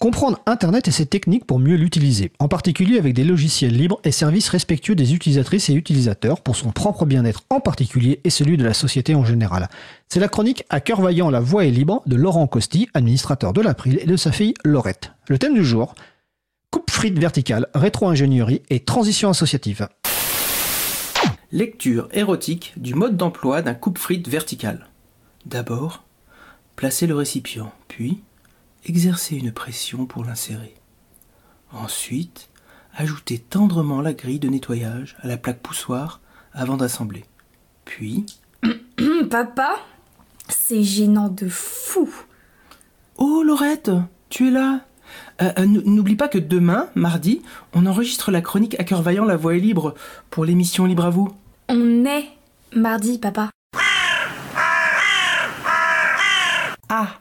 Comprendre Internet et ses techniques pour mieux l'utiliser, en particulier avec des logiciels libres et services respectueux des utilisatrices et utilisateurs pour son propre bien-être en particulier et celui de la société en général. C'est la chronique À cœur vaillant, la voix est libre de Laurent Costi, administrateur de l'April et de sa fille Laurette. Le thème du jour coupe frite verticale, rétro-ingénierie et transition associative. Lecture érotique du mode d'emploi d'un coupe-frites vertical. D'abord, placez le récipient, puis exercez une pression pour l'insérer. Ensuite, ajoutez tendrement la grille de nettoyage à la plaque poussoir avant d'assembler. Puis... Papa, c'est gênant de fou. Oh Laurette, tu es là euh, euh, N'oublie pas que demain, mardi, on enregistre la chronique à cœur vaillant La Voix est libre pour l'émission Libre à vous. On est mardi, papa. Ah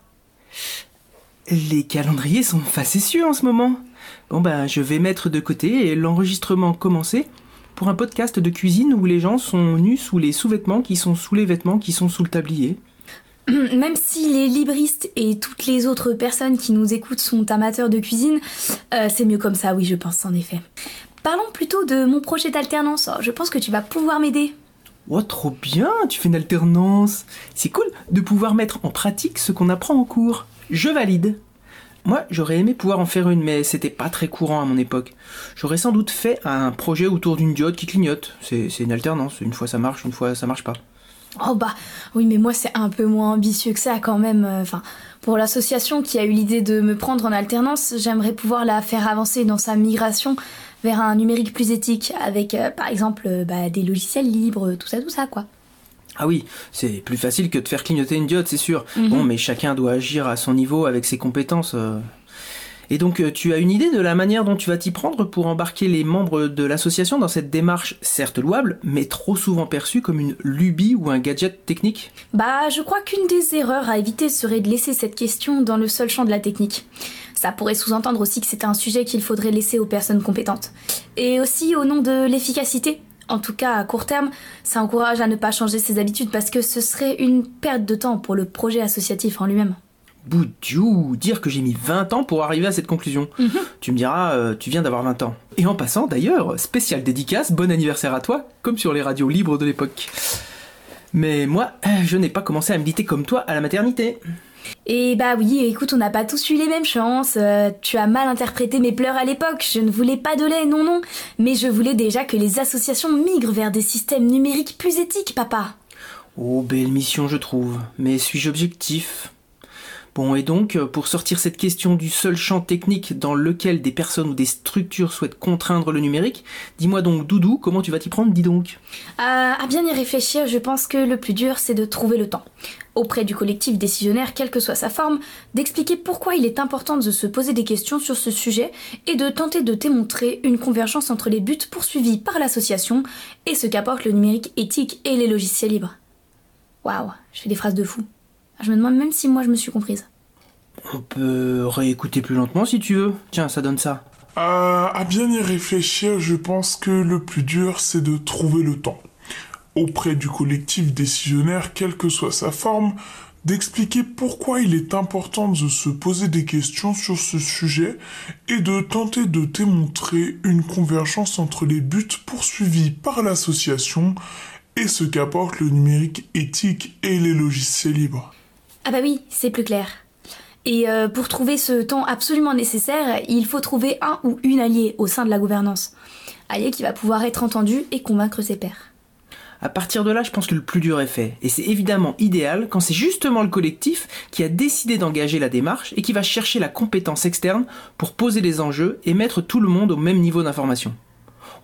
les calendriers sont facétieux en ce moment. Bon ben, je vais mettre de côté et l'enregistrement commencer pour un podcast de cuisine où les gens sont nus sous les sous-vêtements qui sont sous les vêtements qui sont sous le tablier. Même si les libristes et toutes les autres personnes qui nous écoutent sont amateurs de cuisine, euh, c'est mieux comme ça, oui, je pense en effet. Parlons plutôt de mon projet d'alternance. Oh, je pense que tu vas pouvoir m'aider. Oh, trop bien, tu fais une alternance. C'est cool de pouvoir mettre en pratique ce qu'on apprend en cours. Je valide. Moi, j'aurais aimé pouvoir en faire une, mais c'était pas très courant à mon époque. J'aurais sans doute fait un projet autour d'une diode qui clignote. C'est une alternance. Une fois ça marche, une fois ça marche pas. Oh bah oui, mais moi c'est un peu moins ambitieux que ça quand même. Enfin, pour l'association qui a eu l'idée de me prendre en alternance, j'aimerais pouvoir la faire avancer dans sa migration vers un numérique plus éthique, avec euh, par exemple euh, bah, des logiciels libres, tout ça, tout ça quoi. Ah oui, c'est plus facile que de faire clignoter une diode, c'est sûr. Mhm. Bon, mais chacun doit agir à son niveau avec ses compétences. euh. Et donc, euh, tu as une idée de la manière dont tu vas t'y prendre pour embarquer les membres de l'association dans cette démarche, certes louable, mais trop souvent perçue comme une lubie ou un gadget technique? Bah, je crois qu'une des erreurs à éviter serait de laisser cette question dans le seul champ de la technique. Ça pourrait sous-entendre aussi que c'est un sujet qu'il faudrait laisser aux personnes compétentes. Et aussi au nom de l'efficacité. En tout cas, à court terme, ça encourage à ne pas changer ses habitudes parce que ce serait une perte de temps pour le projet associatif en lui-même. Boudiou, dire que j'ai mis 20 ans pour arriver à cette conclusion. Tu me diras, euh, tu viens d'avoir 20 ans. Et en passant, d'ailleurs, spécial dédicace, bon anniversaire à toi, comme sur les radios libres de l'époque. Mais moi, euh, je n'ai pas commencé à militer comme toi à la maternité. Et bah oui, écoute, on n'a pas tous eu les mêmes chances. euh, tu as mal interprété mes pleurs à l'époque. Je ne voulais pas de lait, non, non. Mais je voulais déjà que les associations migrent vers des systèmes numériques plus éthiques, papa. Oh, belle mission, je trouve. Mais suis-je objectif? Bon, et donc, euh, pour sortir cette question du seul champ technique dans lequel des personnes ou des structures souhaitent contraindre le numérique, dis-moi donc, Doudou, comment tu vas t'y prendre, dis donc? Euh, à bien y réfléchir, je pense que le plus dur, c'est de trouver le temps, auprès du collectif décisionnaire, quelle que soit sa forme, d'expliquer pourquoi il est important de se poser des questions sur ce sujet et de tenter de démontrer une convergence entre les buts poursuivis par l'association et ce qu'apporte le numérique éthique et les logiciels libres. Waouh, je fais des phrases de fou. Je me demande même si moi je me suis comprise. On peut réécouter plus lentement si tu veux. Tiens, ça donne ça. Euh, à bien y réfléchir, je pense que le plus dur, c'est de trouver le temps. Auprès du collectif décisionnaire, quelle que soit sa forme, d'expliquer pourquoi il est important de se poser des questions sur ce sujet et de tenter de démontrer une convergence entre les buts poursuivis par l'association et ce qu'apporte le numérique éthique et les logiciels libres. Ah bah oui, c'est plus clair. Et euh, pour trouver ce temps absolument nécessaire, il faut trouver un ou une alliée au sein de la gouvernance. Allié qui va pouvoir être entendu et convaincre ses pairs. À partir de là, je pense que le plus dur est fait. Et c'est évidemment idéal quand c'est justement le collectif qui a décidé d'engager la démarche et qui va chercher la compétence externe pour poser les enjeux et mettre tout le monde au même niveau d'information.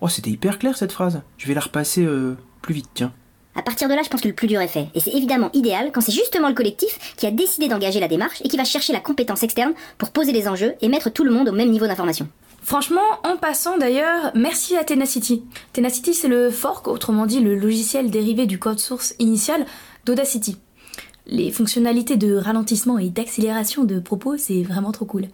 Oh, c'était hyper clair cette phrase. Je vais la repasser euh, plus vite, tiens. À partir de là, je pense que le plus dur est fait. Et c'est évidemment idéal quand c'est justement le collectif qui a décidé d'engager la démarche et qui va chercher la compétence externe pour poser les enjeux et mettre tout le monde au même niveau d'information. Franchement, en passant d'ailleurs, merci à Tenacity. Tenacity, c'est le fork, autrement dit le logiciel dérivé du code source initial d'Audacity. Les fonctionnalités de ralentissement et d'accélération de propos, c'est vraiment trop cool.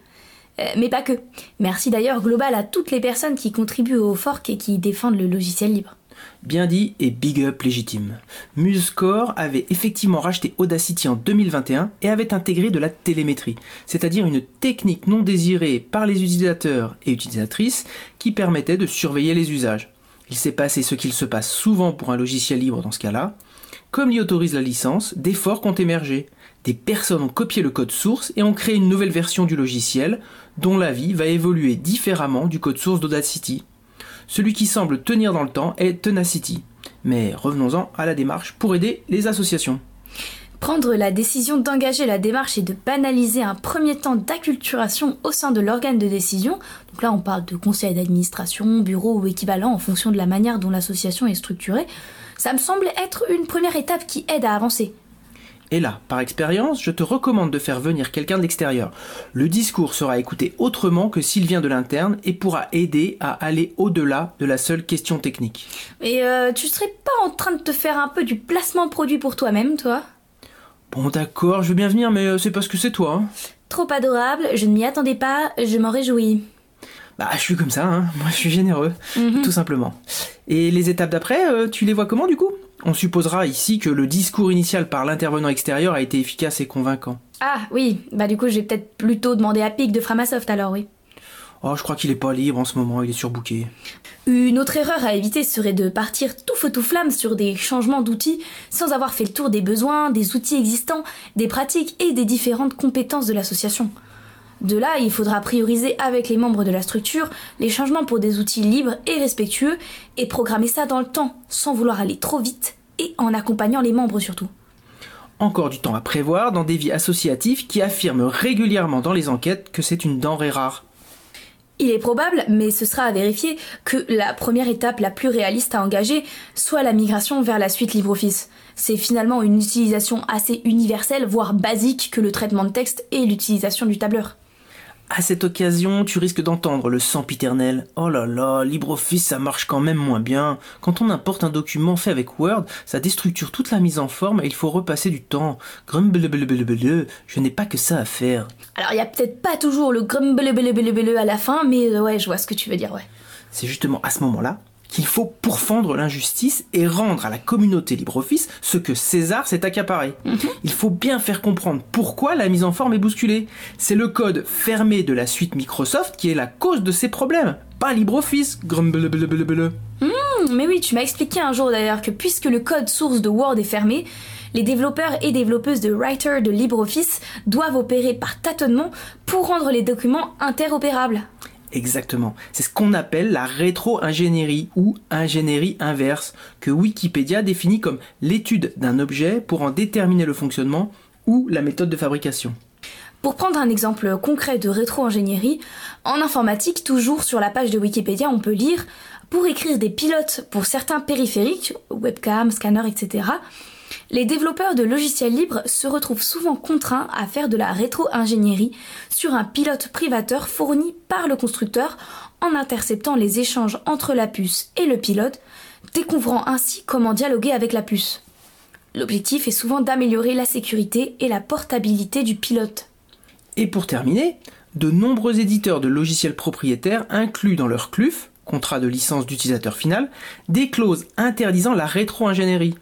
Euh, mais pas que. Merci d'ailleurs global à toutes les personnes qui contribuent au fork et qui défendent le logiciel libre. Bien dit et big up légitime. MuseScore avait effectivement racheté Audacity en 2021 et avait intégré de la télémétrie, c'est-à-dire une technique non désirée par les utilisateurs et utilisatrices qui permettait de surveiller les usages. Il s'est passé ce qu'il se passe souvent pour un logiciel libre dans ce cas-là. Comme l'y autorise la licence, des forks ont émergé. Des personnes ont copié le code source et ont créé une nouvelle version du logiciel dont la vie va évoluer différemment du code source d'Audacity. Celui qui semble tenir dans le temps est Tenacity. Mais revenons-en à la démarche pour aider les associations. Prendre la décision d'engager la démarche et de banaliser un premier temps d'acculturation au sein de l'organe de décision, donc là on parle de conseil d'administration, bureau ou équivalent en fonction de la manière dont l'association est structurée, ça me semble être une première étape qui aide à avancer. Et là, par expérience, je te recommande de faire venir quelqu'un de l'extérieur. Le discours sera écouté autrement que s'il vient de l'interne et pourra aider à aller au-delà de la seule question technique. Et euh, tu serais pas en train de te faire un peu du placement produit pour toi-même, toi? Bon d'accord, je veux bien venir, mais euh, c'est parce que c'est toi. Hein. Trop adorable, je ne m'y attendais pas, je m'en réjouis. Bah, je suis comme ça, hein. moi je suis généreux, Mhm. tout simplement. Et les étapes d'après, euh, tu les vois comment du coup? On supposera ici que le discours initial par l'intervenant extérieur a été efficace et convaincant. Ah oui, bah du coup je vais peut-être plutôt demander à Pic de Framasoft alors, oui. Oh, je crois qu'il est pas libre en ce moment, il est surbooké. Une autre erreur à éviter serait de partir tout feu tout flamme sur des changements d'outils sans avoir fait le tour des besoins, des outils existants, des pratiques et des différentes compétences de l'association. De là, il faudra prioriser avec les membres de la structure les changements pour des outils libres et respectueux et programmer ça dans le temps, sans vouloir aller trop vite et en accompagnant les membres surtout. Encore du temps à prévoir dans des vies associatives qui affirment régulièrement dans les enquêtes que c'est une denrée rare. Il est probable, mais ce sera à vérifier, que la première étape la plus réaliste à engager soit la migration vers la suite LibreOffice. C'est finalement une utilisation assez universelle, voire basique, que le traitement de texte et l'utilisation du tableur. À cette occasion, tu risques d'entendre le sempiternel. Oh là là, LibreOffice ça marche quand même moins bien. Quand on importe un document fait avec Word, ça déstructure toute la mise en forme et il faut repasser du temps. Grumblebelebelebele, je n'ai pas que ça à faire. Alors il y a peut-être pas toujours le grumblebelebelebele à la fin, mais euh, ouais, je vois ce que tu veux dire, ouais. C'est justement à ce moment-là qu'il faut pourfendre l'injustice et rendre à la communauté LibreOffice ce que César s'est accaparé. Il faut bien faire comprendre pourquoi la mise en forme est bousculée. C'est le code fermé de la suite Microsoft qui est la cause de ces problèmes, pas LibreOffice. Grumblebelebelebele. Hum, Mais oui, tu m'as expliqué un jour d'ailleurs que puisque le code source de Word est fermé, les développeurs et développeuses de Writer de LibreOffice doivent opérer par tâtonnement pour rendre les documents interopérables. Exactement. C'est ce qu'on appelle la rétro-ingénierie ou ingénierie inverse, que Wikipédia définit comme l'étude d'un objet pour en déterminer le fonctionnement ou la méthode de fabrication. Pour prendre un exemple concret de rétro-ingénierie, en informatique, toujours sur la page de Wikipédia, on peut lire pour écrire des pilotes pour certains périphériques, webcam, scanner, etc. Les développeurs de logiciels libres se retrouvent souvent contraints à faire de la rétro-ingénierie sur un pilote privateur fourni par le constructeur en interceptant les échanges entre la puce et le pilote, découvrant ainsi comment dialoguer avec la puce. L'objectif est souvent d'améliorer la sécurité et la portabilité du pilote. Et pour terminer, de nombreux éditeurs de logiciels propriétaires incluent dans leur CLUF, contrat de licence d'utilisateur final, des clauses interdisant la rétro-ingénierie.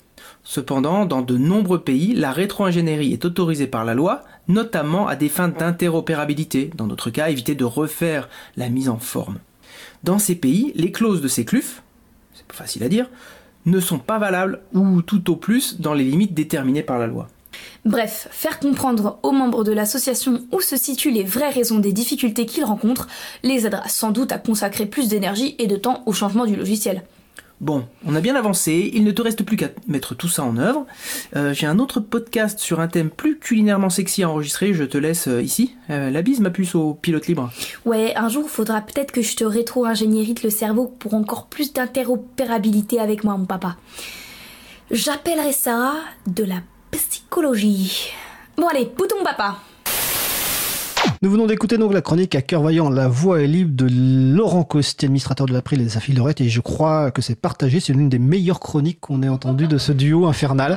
Cependant, dans de nombreux pays, la rétro-ingénierie est autorisée par la loi, notamment à des fins d'interopérabilité, dans notre cas éviter de refaire la mise en forme. Dans ces pays, les clauses de ces CLUF, c'est pas facile à dire, ne sont pas valables ou tout au plus dans les limites déterminées par la loi. Bref, faire comprendre aux membres de l'association où se situent les vraies raisons des difficultés qu'ils rencontrent les aidera sans doute à consacrer plus d'énergie et de temps au changement du logiciel. Bon, on a bien avancé, il ne te reste plus qu'à mettre tout ça en œuvre. Euh, J'ai un autre podcast sur un thème plus culinairement sexy à enregistrer, je te laisse euh, ici. Euh, la bise ma puce au pilote libre. Ouais, un jour faudra peut-être que je te rétro-ingénierite le cerveau pour encore plus d'interopérabilité avec moi, mon papa. J'appellerai ça de la psychologie. Bon allez, bouton papa Nous venons d'écouter donc la chronique à cœur vaillant, la voix est libre de Laurent Costi, administrateur de l'April et des Affiles Lorette, et je crois que c'est partagé, c'est l'une des meilleures chroniques qu'on ait entendues de ce duo infernal.